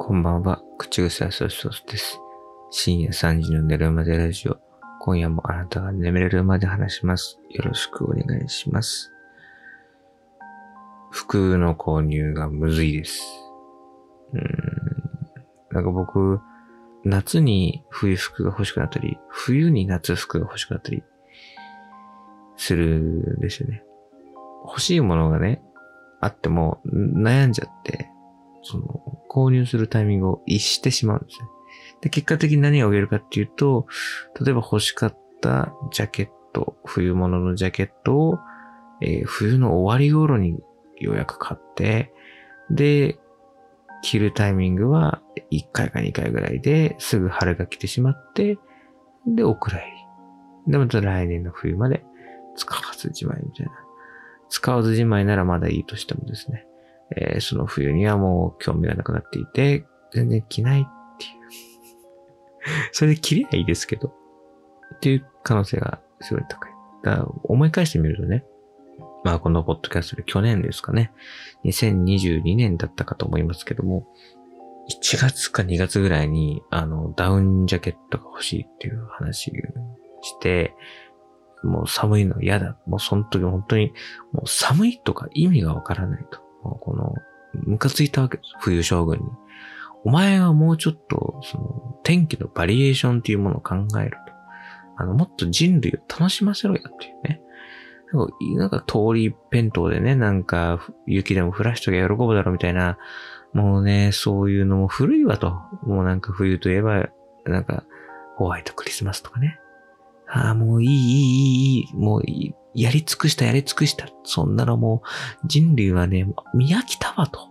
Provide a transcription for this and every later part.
こんばんは、口癖はソースです。深夜3時の寝るまでラジオ。今夜もあなたが眠れるまで話します。よろしくお願いします。服の購入がむずいです。うーん。なんか僕、夏に冬服が欲しくなったり、冬に夏服が欲しくなったりするんですよね。欲しいものがね、あっても悩んじゃって、その、購入するタイミングを逸してしまうんですね。で、結果的に何が起きるかっていうと、例えば欲しかったジャケット、冬物のジャケットを、えー冬の終わり頃にようやく買って、で、着るタイミングは1回か2回ぐらいですぐ春が来てしまって、で、お蔵入り。で、また来年の冬まで使わずじまいみたいな。使わずじまいならまだいいとしてもですね、えーその冬にはもう興味がなくなっていて、全然着ないっていう。それで着りゃいいですけど、っていう可能性がすごい高い。だから思い返してみるとね、まあこのポッドキャストで去年ですかね、2022年だったかと思いますけども、1月か2月ぐらいに、あの、ダウンジャケットが欲しいっていう話して、もう寒いの嫌だ。もうその時本当に、もう寒いとか意味がわからないと。この、ムカついたわけです。冬将軍に。お前はもうちょっと、その、天気のバリエーションっていうものを考えると。あの、もっと人類を楽しませろよっていうね。なんか、通り一辺倒でね、なんか、雪でも降らしときゃ喜ぶだろうみたいな、もうね、そういうのも古いわと。もうなんか冬といえば、なんか、ホワイトクリスマスとかね。ああ、もういい、いい、いい、いい、もういい、やり尽くした、やり尽くした。そんなのもう、人類はね、見飽きたわと。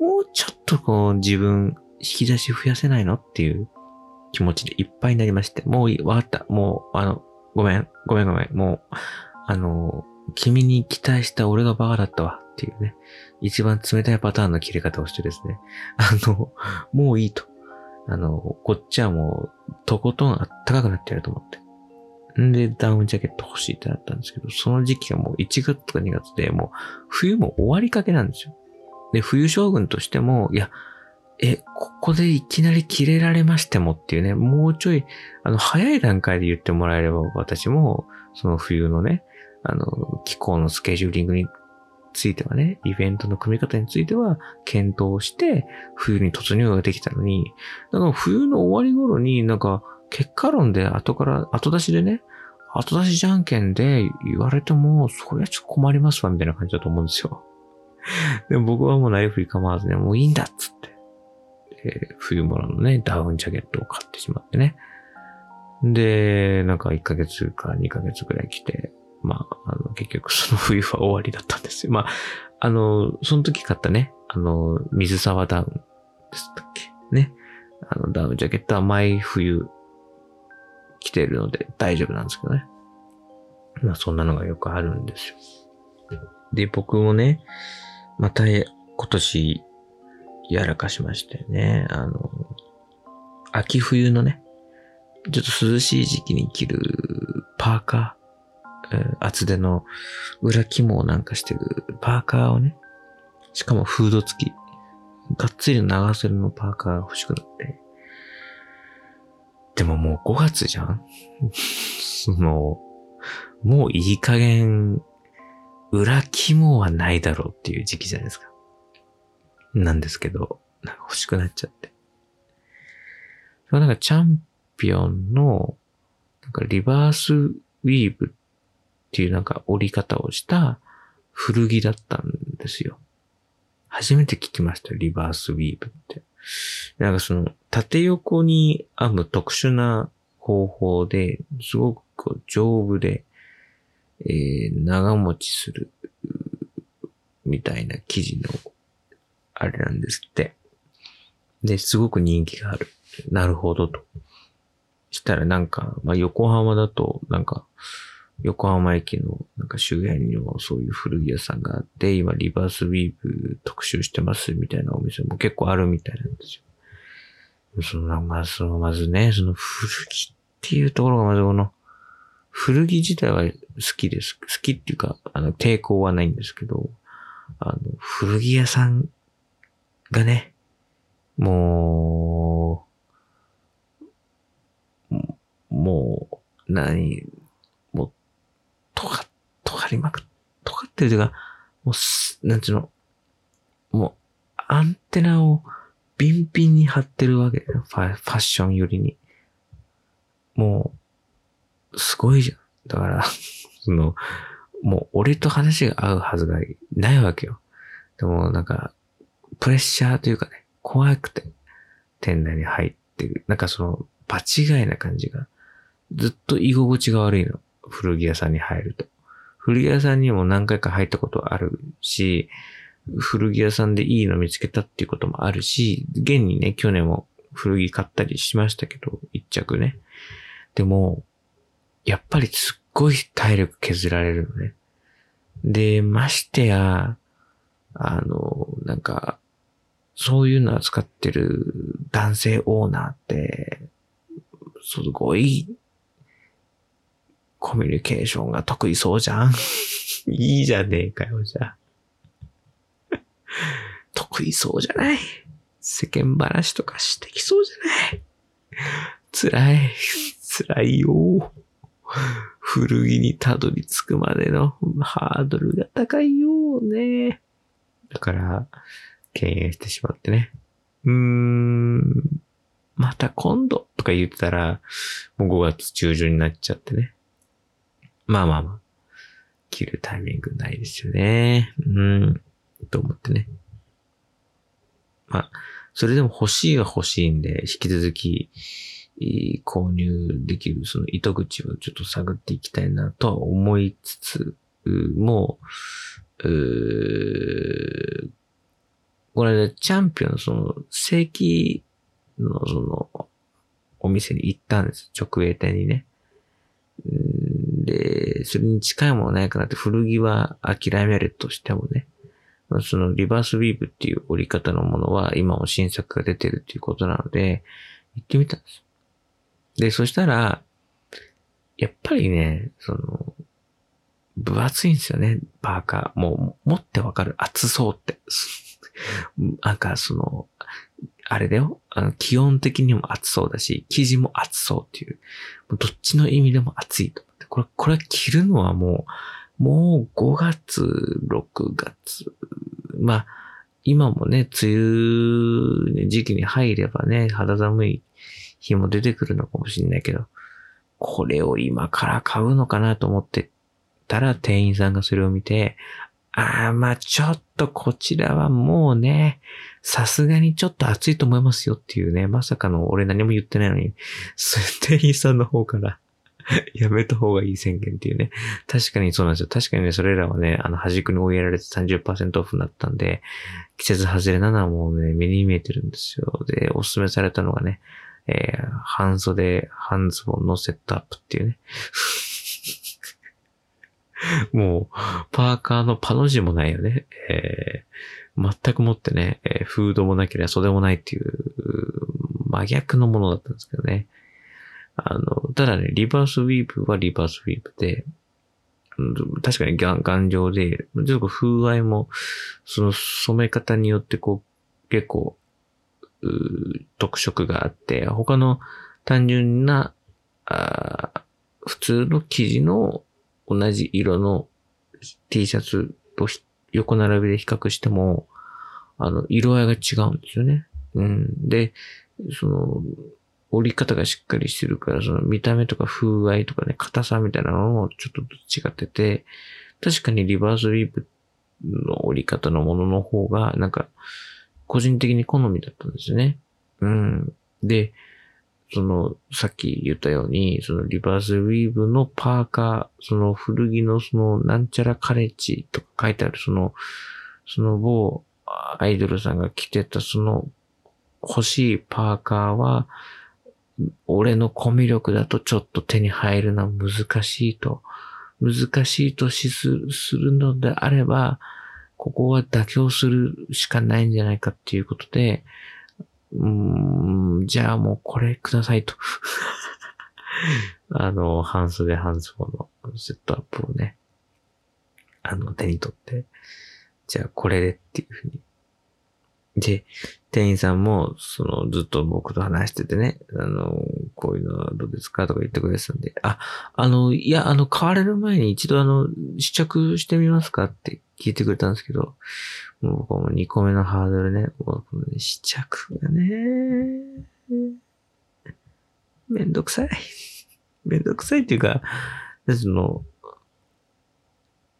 もうちょっとこう、自分、引き出し増やせないのっていう気持ちでいっぱいになりまして、もういい、わかった。もう、あの、ごめん、ごめんごめん。もう、あの、君に期待した俺がバカだったわっていうね。一番冷たいパターンの切れ方をしてですね。あの、もういいと。あの、こっちはもう、とことんあったかくなってやると思って。んで、ダウンジャケット欲しいってなったんですけど、その時期がもう1月とか2月で、もう冬も終わりかけなんですよ。で、冬将軍としても、いや、え、ここでいきなり切れられましてもっていうね、もうちょい、あの、早い段階で言ってもらえれば、私も、その冬のね、あの、気候のスケジューリングについてはね、イベントの組み方については、検討して、冬に突入ができたのに、だから冬の終わり頃になんか、結果論で後から、後出しでね、後出しじゃんけんで言われても、それはちょっと困りますわ、みたいな感じだと思うんですよ。でも僕はもうなりふり構わずね、もういいんだっつって。で冬物のね、ダウンジャケットを買ってしまってね。で、なんか1ヶ月か2ヶ月くらい来て、まあ、あの、結局その冬は終わりだったんですよ。まあ、あの、その時買ったね、あの、水沢ダウンでしたっけ？ね。あの、ダウンジャケットは毎冬着てるので大丈夫なんですけどね。まあ、そんなのがよくあるんですよ。で、僕もね、また今年やらかしましてね、あの、秋冬のね、ちょっと涼しい時期に着るパーカー、えー厚手の裏肝をなんかしてるパーカーをね、しかもフード付き、がっつり長袖のパーカー欲しくなって。でももう5月じゃん？その、もういい加減、裏肝はないだろうっていう時期じゃないですか。なんですけど、なんか欲しくなっちゃって。それはなんかチャンピオンの、なんかリバースウィーブっていうなんか折り方をした古着だったんですよ。初めて聞きました、リバースウィーブって。なんかその、縦横に編む特殊な方法で、すごくこう丈夫で、えー長持ちする、みたいな生地の、あれなんですって。で、すごく人気がある。なるほどと。したらなんか、まあ、横浜だと、なんか、横浜駅のなんか周辺にもそういう古着屋さんがあって、今リバースウィーブ特集してますみたいなお店も結構あるみたいなんですよ。その、まあ、その、まずね、その古着っていうところがまずこの、古着自体は好きです。好きっていうか、あの、抵抗はないんですけど、あの、古着屋さんがね、もう、もう、何、か、とがりまく、とかってるというか、もうす、なんちゅうの、もう、アンテナをビンビンに張ってるわけだよ。ファファッションよりに。もう、すごいじゃん。だから、その、もう俺と話が合うはずがないわけよ。でもなんか、プレッシャーというかね、怖くて、店内に入ってる。なんかその、場違いな感じが、ずっと居心地が悪いの。古着屋さんに入ると。古着屋さんにも何回か入ったことあるし、古着屋さんでいいの見つけたっていうこともあるし、現にね、去年も古着買ったりしましたけど、一着ね。でも、やっぱりすっごい体力削られるのね。で、ましてや、あの、なんか、そういうの扱ってる男性オーナーって、すごい、コミュニケーションが得意そうじゃん いいじゃねえかよ、じゃあ。得意そうじゃない世間話とかしてきそうじゃない辛い。辛いよ。古着にたどり着くまでのハードルが高いよね。だから、敬遠してしまってね。うーん、また今度とか言ってたら、もう5月中旬になっちゃってね。まあまあまあ、切るタイミングないですよね。うん、と思ってね。まあ、それでも欲しいは欲しいんで、引き続き、購入できるその糸口をちょっと探っていきたいなとは思いつつ、もう、うこの間チャンピオンのその正規のそのお店に行ったんです。直営店にね。で、それに近いものないかなって古着は諦めるとしてもね。そのリバースウィーブっていう折り方のものは今も新作が出てるっていうことなので、行ってみたんです。で、そしたら、やっぱりね、その、分厚いんですよね、パーカー。もう、持ってわかる。厚そうって。なんか、その、あれだよ。あの、気温的にも厚そうだし、生地も厚そうっていう。どっちの意味でも厚いと。これ、これ着るのはもう、もう5月、6月。まあ、今もね、梅雨時期に入ればね、肌寒い日も出てくるのかもしれないけど、これを今から買うのかなと思ってたら店員さんがそれを見て、ああ、まあちょっとこちらはもうね、さすがにちょっと暑いと思いますよっていうね、まさかの俺何も言ってないのに、店員さんの方から やめた方がいい宣言っていうね。確かにそうなんですよ。確かにね、それらはね、あの、端くに追いやられて30%オフになったんで、季節外れなのはもうね、目に見えてるんですよ。で、おすすめされたのがね、えー、半袖、半ズボンのセットアップっていうね。もう、パーカーのパの字もないよね。えー、全くもってね、えー、フードもなければ袖もないっていう、真逆のものだったんですけどね。あの、ただね、リバースウィーブはリバースウィーブで、確かに頑丈で、ちょっと風合いも、その染め方によってこう、結構、特色があって、他の単純な、あ普通の生地の同じ色の T シャツと横並びで比較しても、あの、色合いが違うんですよね。うん。で、その、折り方がしっかりしてるから、その見た目とか風合いとかね、硬さみたいなのもちょっと違ってて、確かにリバースウィーブの折り方のものの方が、なんか、個人的に好みだったんですね。うん。で、その、さっき言ったように、そのリバースウィーブのパーカー、その古着のそのなんちゃらカレッジとか書いてあるその、その某アイドルさんが着てたその欲しいパーカーは、俺のコミュ力だとちょっと手に入るのは難しいと、難しいとしするのであれば、ここは妥協するしかないんじゃないかっていうことで、うーん、じゃあもうこれくださいと あの、半袖半ズボンのセットアップをね、あの、手に取って、じゃあこれでっていうふうに。で、店員さんも、その、ずっと僕と話しててね、あの、こういうのはどうですかとか言ってくれてたんで、あ、あの、いや、あの、買われる前に一度あの、試着してみますかって聞いてくれたんですけど、もう僕はもう2個目のハードルね、もう、試着がね、めんどくさい。めんどくさいっていうか、その、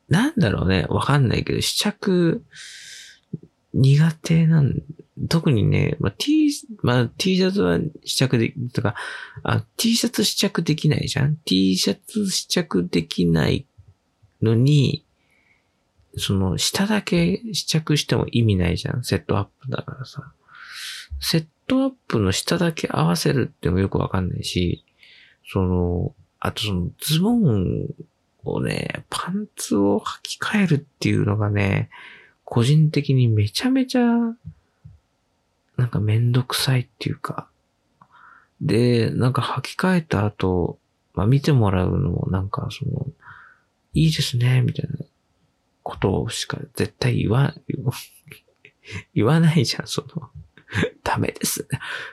なんだろうね、わかんないけど、試着、苦手なん、特にね、まあ、T、まあ、T シャツは試着で、とか、あ、T シャツ試着できないじゃん ?T シャツ試着できないのに、その、下だけ試着しても意味ないじゃん？セットアップだからさ。セットアップの下だけ合わせるってもよくわかんないし、その、あとそのズボンをね、パンツを履き替えるっていうのがね、個人的にめちゃめちゃ、なんかめんどくさいっていうか、で、なんか履き替えた後、まあ見てもらうのもなんかその、いいですね、みたいなことしか絶対言わ、言わないじゃん、その。ダメです。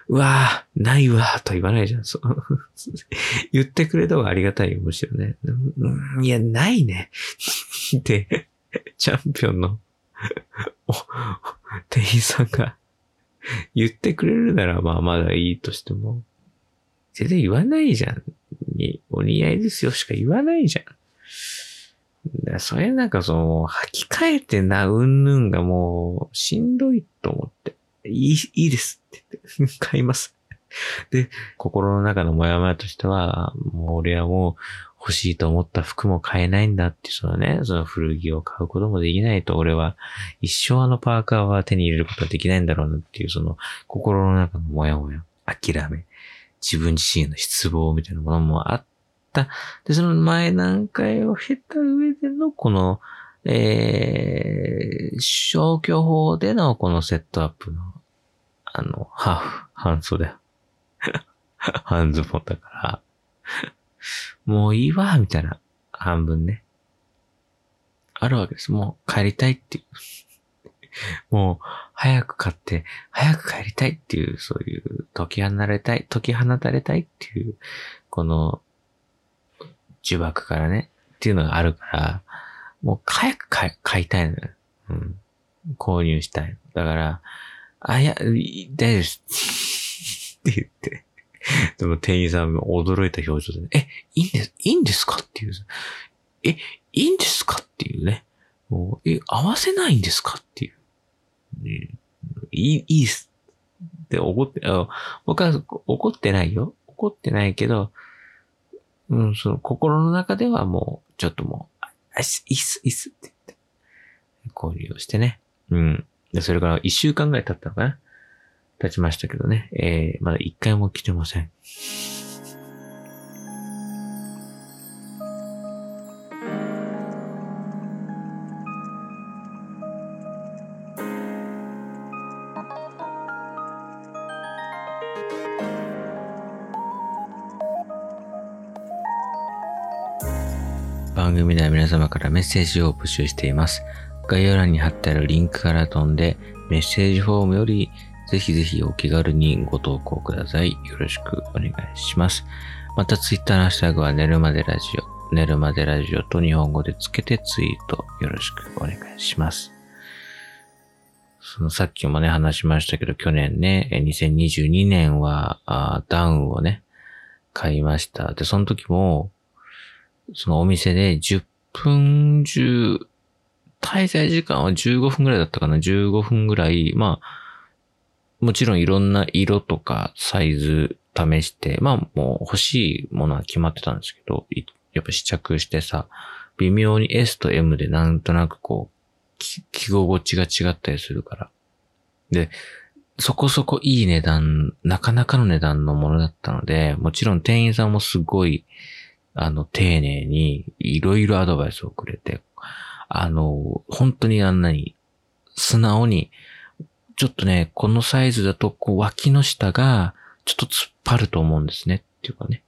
うわぁ、ないわぁと言わないじゃん。そう。言ってくれた方がありがたいよ、むしろね。うん、いや、ないね。で、チャンピオンの店員さんが言ってくれるならまあまだいいとしても、全然言わないじゃん。に、お似合いですよしか言わないじゃん。それなんかその、履き替えてな、うんぬんがもう、しんどいと思って。いい、いいですって言って、買います。で、心の中のモヤモヤとしては、もう俺はもう欲しいと思った服も買えないんだって、そのね、その古着を買うこともできないと俺は一生あのパーカーは手に入れることはできないんだろうなっていう、その心の中のモヤモヤ、諦め、自分自身の失望みたいなものもあった。で、その前段階を経た上でのこの、えー、消去法でのこのセットアップの、あの、ハーフ、半袖。半ズボンだから、もういいわ、みたいな、半分ね。あるわけです。もう帰りたいっていう。もう、早く買って、早く帰りたいっていう、そういう、解き放れたい、解き放たれたいっていう、この、呪縛からね、っていうのがあるから、もう早く買い買いたいのよ。うん。購入したい。だから、あ、いや、大丈夫です。って言って。でも店員さんも驚いた表情で、ね、え、いいんです、いいんですかっていう。え、いいんですかっていうね。もう、え、合わせないんですかっていう。ね、いい、いいっす。って怒って、あ僕は怒ってないよ。怒ってないけど、うん、その心の中ではもう、ちょっともう、あ、いいっす、いいっすって言って、交流をしてね。うん。で、それから一週間ぐらい経ったのかな経ちましたけどね。えー、まだ一回も来てません。番組では皆様からメッセージを募集しています。概要欄に貼ってあるリンクから飛んで、メッセージフォームよりぜひぜひお気軽にご投稿ください。よろしくお願いします。またツイッターのハッシュタグは寝るまでラジオ、寝るまでラジオと日本語でつけてツイートよろしくお願いします。そのさっきもね話しましたけど、去年ね、2022年はダウンをね、買いました。で、その時も、そのお店で10分中、滞在時間は15分ぐらいだったかな ?15 分ぐらい、まあ、もちろんいろんな色とかサイズ試して、まあもう欲しいものは決まってたんですけど、やっぱ試着してさ、微妙に S と M でなんとなくこう、着心地が違ったりするから。で、そこそこいい値段、なかなかの値段のものだったので、もちろん店員さんもすごい、あの、丁寧にいろいろアドバイスをくれて、あの、本当にあんなに、素直に、ちょっとね、このサイズだと、こう、脇の下が、ちょっと突っ張ると思うんですね。っていうかね。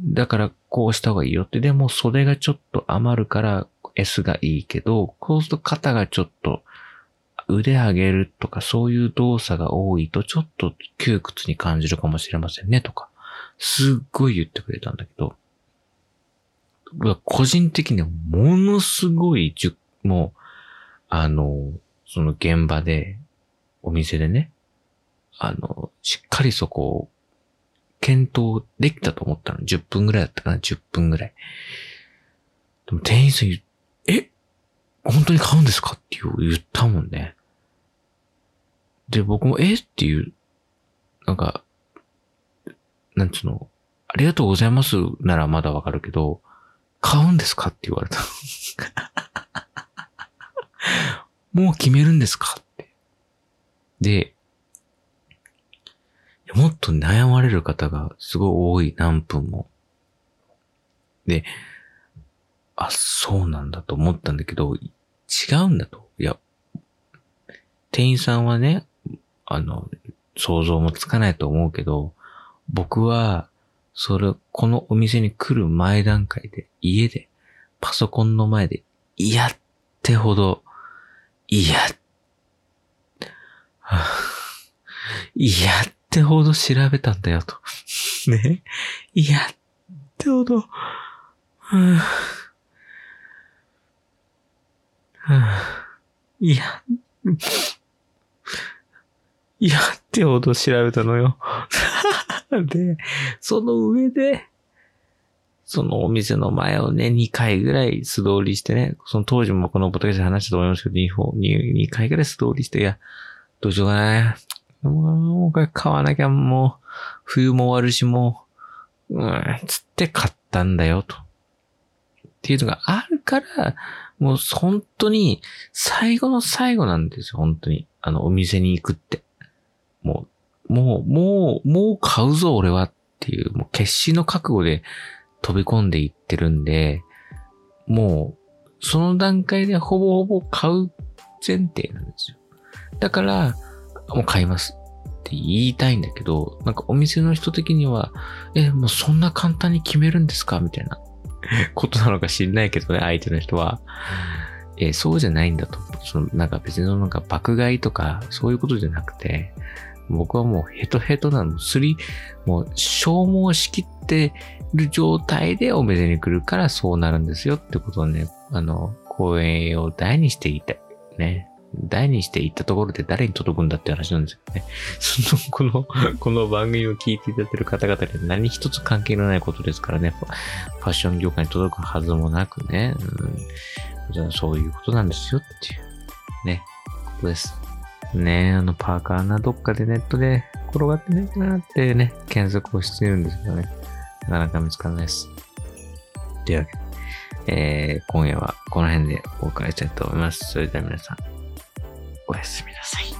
だから、こうした方がいいよって。でも、袖がちょっと余るから、S がいいけど、こうすると肩がちょっと、腕上げるとかそういう動作が多いとちょっと窮屈に感じるかもしれませんねとか、すっごい言ってくれたんだけど、個人的にはものすごい、もう、あの、その現場で、お店でね、あの、しっかりそこを検討できたと思ったの。10分ぐらいだったかな ?10 分ぐらい。でも店員さん言え？本当に買うんですか？って言ったもんね。で、僕も、え？っていう、なんか、なんつうの、ありがとうございますならまだわかるけど、買うんですか？って言われた。もう決めるんですか？で、もっと悩まれる方がすごい多い、何分も。で、あ、そうなんだと思ったんだけど、違うんだと。いや、店員さんはね、あの、想像もつかないと思うけど、僕は、それ、このお店に来る前段階で、家で、パソコンの前で、嫌ってほど、嫌、嫌ってほど調べたんだよと。ね。嫌ってほど、い や、い やってほど調べたのよ。で、その上で、そのお店の前をね、2回ぐらい素通りしてね、その当時もこのボトゲで話したと思いますけど、2, 2, 2回ぐらい素通りして、いや、どうしようかな。もう、これ買わなきゃもう、冬も終わるしもう、うん、つって買ったんだよ、と。っていうのがあるから、もう本当に最後の最後なんですよ、本当に。あの、お店に行くって。もう、もう、もう、もう買うぞ、俺はっていう、もう決死の覚悟で飛び込んでいってるんで、もう、その段階でほぼほぼ買う前提なんですよ。だから、もう買いますって言いたいんだけど、なんかお店の人的には、え、もうそんな簡単に決めるんですかみたいな。ことなのか知んないけどね、相手の人は。えー、そうじゃないんだと。その、なんか別のなんか爆買いとか、そういうことじゃなくて、僕はもうヘトヘトなの。すり、もう消耗しきってる状態でお店に来るからそうなるんですよってことをね、あの、公演を大にしていたい。ね。大にしていったところで誰に届くんだって話なんですよね。その、この、この番組を聞いていただいている方々に何一つ関係のないことですからね。ファッション業界に届くはずもなくね。うん、そういうことなんですよっていう、ね、ことです。ねあの、パーカーなどっかでネットで転がってねえなってね、検索をしているんですけどね。なかなか見つからないです。というわけで、えー、今夜はこの辺でお別れしたいと思います。それでは皆さん、おやすみなさい。